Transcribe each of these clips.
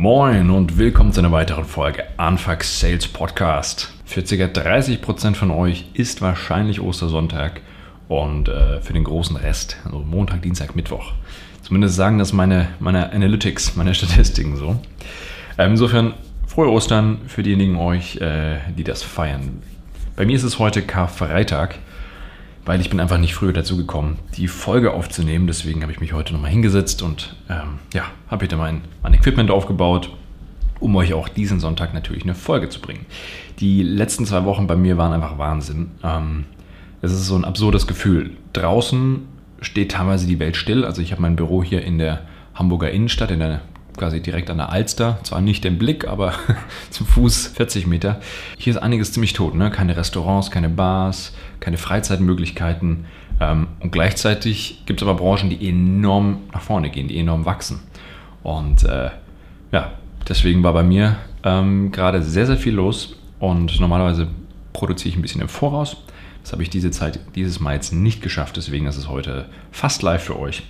Moin und willkommen zu einer weiteren Folge Anfang Sales Podcast. Für ca. 30% von euch ist wahrscheinlich Ostersonntag und äh, für den großen Rest, also Montag, Dienstag, Mittwoch. Zumindest sagen das meine, meine Analytics, meine Statistiken so. Ähm, insofern frohe Ostern für diejenigen euch, äh, die das feiern. Bei mir ist es heute Karfreitag weil ich bin einfach nicht früher dazu gekommen, die Folge aufzunehmen. Deswegen habe ich mich heute nochmal hingesetzt und ähm, ja, habe wieder mein, mein Equipment aufgebaut, um euch auch diesen Sonntag natürlich eine Folge zu bringen. Die letzten zwei Wochen bei mir waren einfach Wahnsinn. Ähm, es ist so ein absurdes Gefühl. Draußen steht teilweise die Welt still. Also ich habe mein Büro hier in der Hamburger Innenstadt, in der quasi direkt an der Alster. Zwar nicht im Blick, aber zum Fuß 40 Meter. Hier ist einiges ziemlich tot. Ne? Keine Restaurants, keine Bars, keine Freizeitmöglichkeiten. Ähm, und gleichzeitig gibt es aber Branchen, die enorm nach vorne gehen, die enorm wachsen. Und äh, ja, deswegen war bei mir ähm, gerade sehr, sehr viel los. Und normalerweise produziere ich ein bisschen im Voraus. Das habe ich diese Zeit, dieses Mal jetzt nicht geschafft. Deswegen ist es heute fast live für euch.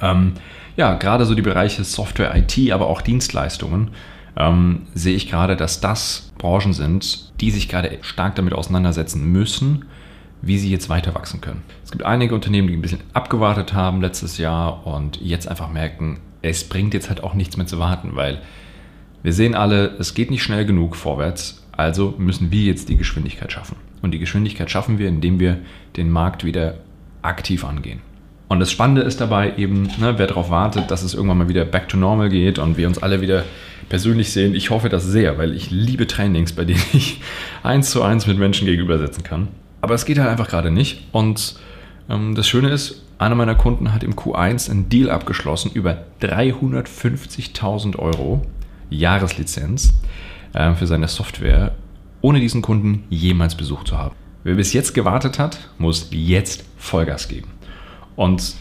Ähm, ja, gerade so die Bereiche Software, IT, aber auch Dienstleistungen ähm, sehe ich gerade, dass das Branchen sind, die sich gerade stark damit auseinandersetzen müssen, wie sie jetzt weiter wachsen können. Es gibt einige Unternehmen, die ein bisschen abgewartet haben letztes Jahr und jetzt einfach merken, es bringt jetzt halt auch nichts mehr zu warten, weil wir sehen alle, es geht nicht schnell genug vorwärts, also müssen wir jetzt die Geschwindigkeit schaffen. Und die Geschwindigkeit schaffen wir, indem wir den Markt wieder aktiv angehen. Und das Spannende ist dabei eben, ne, wer darauf wartet, dass es irgendwann mal wieder back to normal geht und wir uns alle wieder persönlich sehen. Ich hoffe das sehr, weil ich liebe Trainings, bei denen ich eins zu eins mit Menschen gegenüber sitzen kann. Aber es geht halt einfach gerade nicht. Und ähm, das Schöne ist, einer meiner Kunden hat im Q1 einen Deal abgeschlossen über 350.000 Euro Jahreslizenz äh, für seine Software, ohne diesen Kunden jemals besucht zu haben. Wer bis jetzt gewartet hat, muss jetzt Vollgas geben. Und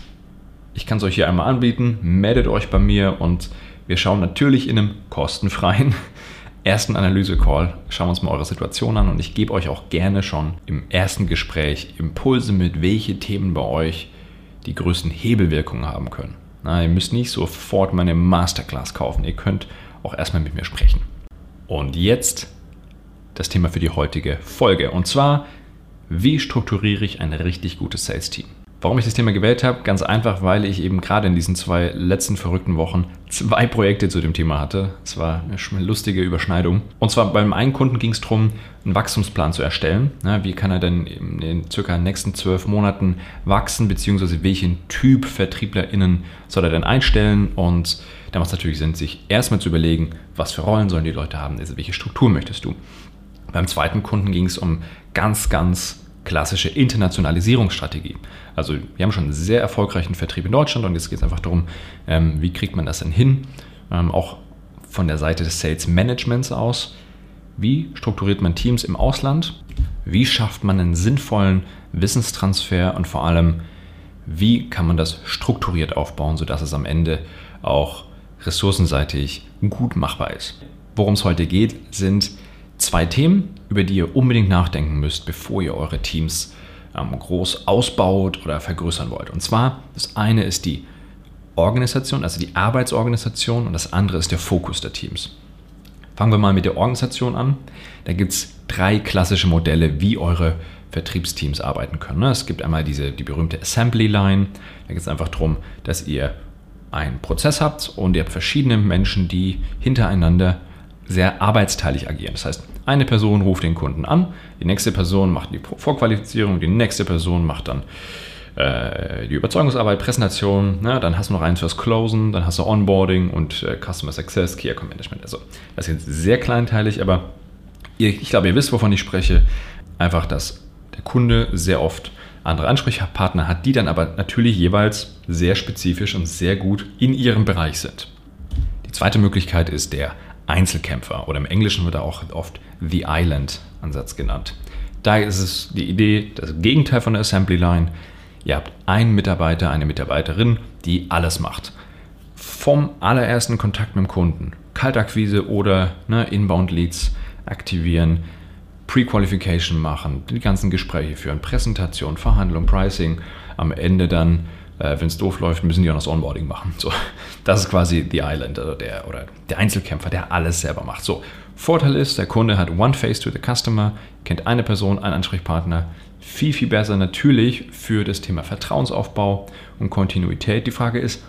ich kann es euch hier einmal anbieten. Meldet euch bei mir und wir schauen natürlich in einem kostenfreien ersten Analyse-Call. Schauen wir uns mal eure Situation an und ich gebe euch auch gerne schon im ersten Gespräch Impulse mit, welche Themen bei euch die größten Hebelwirkungen haben können. Na, ihr müsst nicht sofort meine Masterclass kaufen. Ihr könnt auch erstmal mit mir sprechen. Und jetzt das Thema für die heutige Folge. Und zwar, wie strukturiere ich ein richtig gutes Sales-Team? Warum ich das Thema gewählt habe? Ganz einfach, weil ich eben gerade in diesen zwei letzten verrückten Wochen zwei Projekte zu dem Thema hatte. Es war eine lustige Überschneidung. Und zwar beim einen Kunden ging es darum, einen Wachstumsplan zu erstellen. wie kann er denn in den circa nächsten zwölf Monaten wachsen, beziehungsweise welchen Typ VertrieblerInnen soll er denn einstellen? Und da macht es natürlich Sinn, sich erstmal zu überlegen, was für Rollen sollen die Leute haben, also welche Struktur möchtest du. Beim zweiten Kunden ging es um ganz, ganz klassische Internationalisierungsstrategie. Also wir haben schon einen sehr erfolgreichen Vertrieb in Deutschland und jetzt geht es einfach darum, ähm, wie kriegt man das denn hin, ähm, auch von der Seite des Sales Managements aus. Wie strukturiert man Teams im Ausland? Wie schafft man einen sinnvollen Wissenstransfer und vor allem, wie kann man das strukturiert aufbauen, sodass es am Ende auch ressourcenseitig gut machbar ist? Worum es heute geht, sind zwei Themen, über die ihr unbedingt nachdenken müsst, bevor ihr eure Teams ähm, groß ausbaut oder vergrößern wollt. Und zwar, das eine ist die Organisation, also die Arbeitsorganisation und das andere ist der Fokus der Teams. Fangen wir mal mit der Organisation an. Da gibt es drei klassische Modelle, wie eure Vertriebsteams arbeiten können. Ne? Es gibt einmal diese, die berühmte Assembly Line. Da geht es einfach darum, dass ihr einen Prozess habt und ihr habt verschiedene Menschen, die hintereinander sehr arbeitsteilig agieren. Das heißt, eine Person ruft den Kunden an, die nächste Person macht die Vorqualifizierung, die nächste Person macht dann äh, die Überzeugungsarbeit, Präsentation, ne? dann hast du noch eins fürs Closen, dann hast du Onboarding und äh, Customer Success, Key Account Management. Also das ist jetzt sehr kleinteilig, aber ihr, ich glaube, ihr wisst, wovon ich spreche. Einfach, dass der Kunde sehr oft andere Ansprechpartner hat, die dann aber natürlich jeweils sehr spezifisch und sehr gut in ihrem Bereich sind. Die zweite Möglichkeit ist der Einzelkämpfer oder im Englischen wird er auch oft The Island Ansatz genannt. Da ist es die Idee, das Gegenteil von der Assembly Line. Ihr habt einen Mitarbeiter, eine Mitarbeiterin, die alles macht. Vom allerersten Kontakt mit dem Kunden, Kaltakquise oder ne, Inbound Leads aktivieren, Pre-Qualification machen, die ganzen Gespräche führen, Präsentation, Verhandlung, Pricing, am Ende dann Äh, Wenn es doof läuft, müssen die auch noch das Onboarding machen. So, das ist quasi The Island also der, oder der Einzelkämpfer, der alles selber macht. So, Vorteil ist, der Kunde hat One Face to the Customer, kennt eine Person, einen Ansprechpartner. Viel, viel besser natürlich für das Thema Vertrauensaufbau und Kontinuität. Die Frage ist,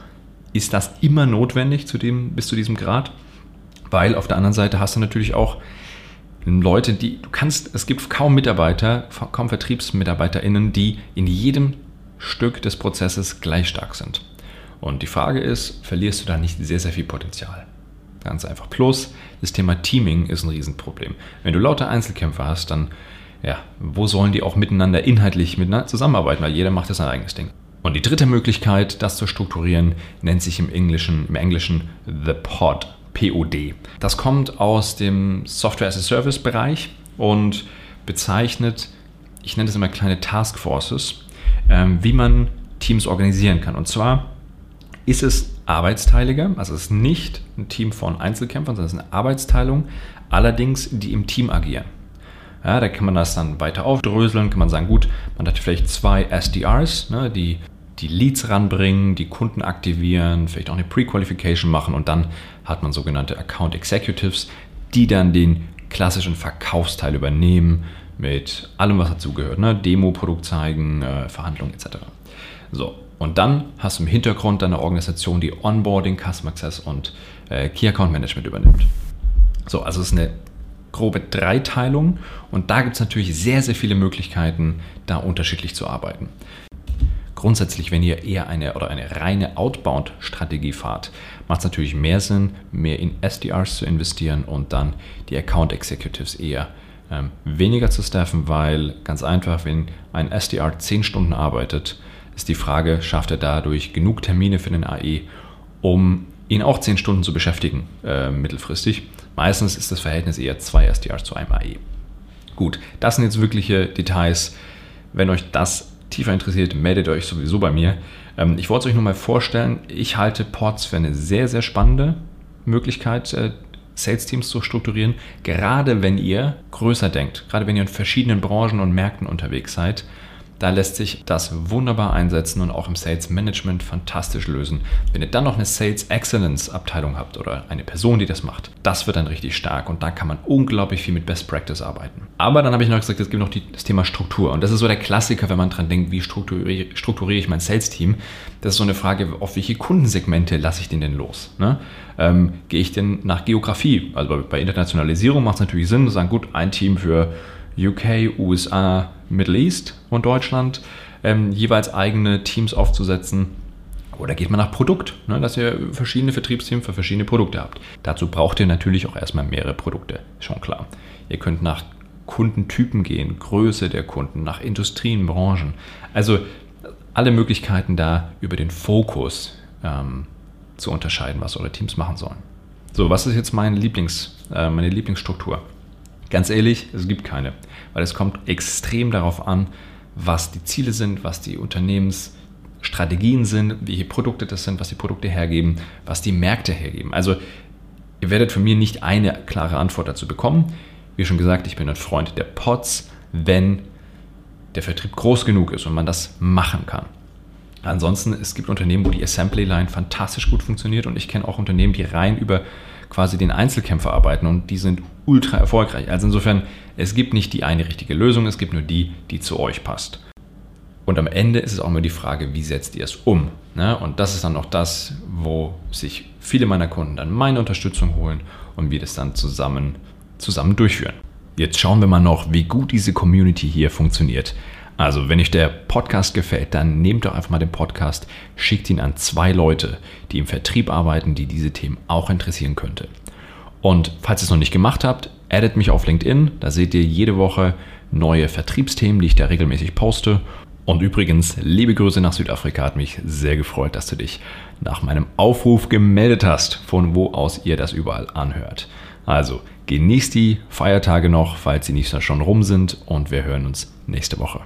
ist das immer notwendig zu dem, bis zu diesem Grad? Weil auf der anderen Seite hast du natürlich auch Leute, die du kannst, es gibt kaum Mitarbeiter, kaum VertriebsmitarbeiterInnen, die in jedem Stück des Prozesses gleich stark sind. Und die Frage ist, verlierst du da nicht sehr, sehr viel Potenzial? Ganz einfach. Plus, das Thema Teaming ist ein Riesenproblem. Wenn du lauter Einzelkämpfer hast, dann, ja, wo sollen die auch miteinander inhaltlich miteinander zusammenarbeiten? Weil jeder macht ja sein eigenes Ding. Und die dritte Möglichkeit, das zu strukturieren, nennt sich im Englischen, im Englischen The Pod, POD. Das kommt aus dem Software as a Service Bereich und bezeichnet, ich nenne das immer kleine Taskforces, ähm, wie man Teams organisieren kann. Und zwar ist es arbeitsteiliger, also es ist nicht ein Team von Einzelkämpfern, sondern es ist eine Arbeitsteilung, allerdings die im Team agieren. Ja, da kann man das dann weiter aufdröseln, kann man sagen, gut, man hat vielleicht zwei SDRs, ne, die die Leads ranbringen, die Kunden aktivieren, vielleicht auch eine Pre-Qualification machen und dann hat man sogenannte Account Executives, die dann den klassischen Verkaufsteil übernehmen, mit allem, was dazugehört. Ne? Demo, Produkt zeigen, äh, Verhandlungen etc. So, und dann hast du im Hintergrund deine Organisation, die Onboarding, Customer Access und äh, Key Account Management übernimmt. So, also es ist eine grobe Dreiteilung und da gibt es natürlich sehr, sehr viele Möglichkeiten, da unterschiedlich zu arbeiten. Grundsätzlich, wenn ihr eher eine oder eine reine Outbound-Strategie fahrt, macht es natürlich mehr Sinn, mehr in SDRs zu investieren und dann die Account Executives eher ähm, weniger zu staffen, weil ganz einfach, wenn ein SDR 10 Stunden arbeitet, ist die Frage, schafft er dadurch genug Termine für den AE, um ihn auch 10 Stunden zu beschäftigen äh, mittelfristig. Meistens ist das Verhältnis eher 2 SDRs zu einem AE. Gut, das sind jetzt wirkliche Details. Wenn euch das tiefer interessiert, meldet euch sowieso bei mir. Ähm, ich wollte es euch nur mal vorstellen, ich halte Ports für eine sehr, sehr spannende Möglichkeit, äh, Sales-Teams zu strukturieren, gerade wenn ihr größer denkt, gerade wenn ihr in verschiedenen Branchen und Märkten unterwegs seid. Da lässt sich das wunderbar einsetzen und auch im Sales Management fantastisch lösen. Wenn ihr dann noch eine Sales Excellence Abteilung habt oder eine Person, die das macht, das wird dann richtig stark und da kann man unglaublich viel mit Best Practice arbeiten. Aber dann habe ich noch gesagt, es gibt noch die, das Thema Struktur und das ist so der Klassiker, wenn man dran denkt, wie strukturiere, strukturiere ich mein Sales Team. Das ist so eine Frage, auf welche Kundensegmente lasse ich den denn los? Ne? Ähm, gehe ich denn nach Geografie? Also bei Internationalisierung macht es natürlich Sinn, zu sagen, gut, ein Team für UK, USA, Middle East und Deutschland ähm, jeweils eigene Teams aufzusetzen. Oder geht man nach Produkt, ne, dass ihr verschiedene Vertriebsteams für verschiedene Produkte habt. Dazu braucht ihr natürlich auch erstmal mehrere Produkte, schon klar. Ihr könnt nach Kundentypen gehen, Größe der Kunden, nach Industrien, Branchen. Also alle Möglichkeiten da über den Fokus ähm, zu unterscheiden, was eure Teams machen sollen. So, was ist jetzt mein Lieblings, äh, meine Lieblingsstruktur? Ganz ehrlich, es gibt keine, weil es kommt extrem darauf an, was die Ziele sind, was die Unternehmensstrategien sind, welche Produkte das sind, was die Produkte hergeben, was die Märkte hergeben. Also ihr werdet von mir nicht eine klare Antwort dazu bekommen. Wie schon gesagt, ich bin ein Freund der Pots, wenn der Vertrieb groß genug ist und man das machen kann. Ansonsten, es gibt Unternehmen, wo die Assembly Line fantastisch gut funktioniert und ich kenne auch Unternehmen, die rein über quasi den Einzelkämpfer arbeiten und die sind ultra erfolgreich. Also insofern, es gibt nicht die eine richtige Lösung, es gibt nur die, die zu euch passt. Und am Ende ist es auch immer die Frage, wie setzt ihr es um? Ne? Und das ist dann auch das, wo sich viele meiner Kunden dann meine Unterstützung holen und wir das dann zusammen, zusammen durchführen. Jetzt schauen wir mal noch, wie gut diese Community hier funktioniert. Also, wenn euch der Podcast gefällt, dann nehmt doch einfach mal den Podcast, schickt ihn an zwei Leute, die im Vertrieb arbeiten, die diese Themen auch interessieren könnte. Und falls ihr es noch nicht gemacht habt, addet mich auf LinkedIn, da seht ihr jede Woche neue Vertriebsthemen, die ich da regelmäßig poste. Und übrigens, liebe Grüße nach Südafrika, hat mich sehr gefreut, dass du dich nach meinem Aufruf gemeldet hast, von wo aus ihr das überall anhört. Also, genießt die Feiertage noch, falls sie nicht schon rum sind, und wir hören uns nächste Woche.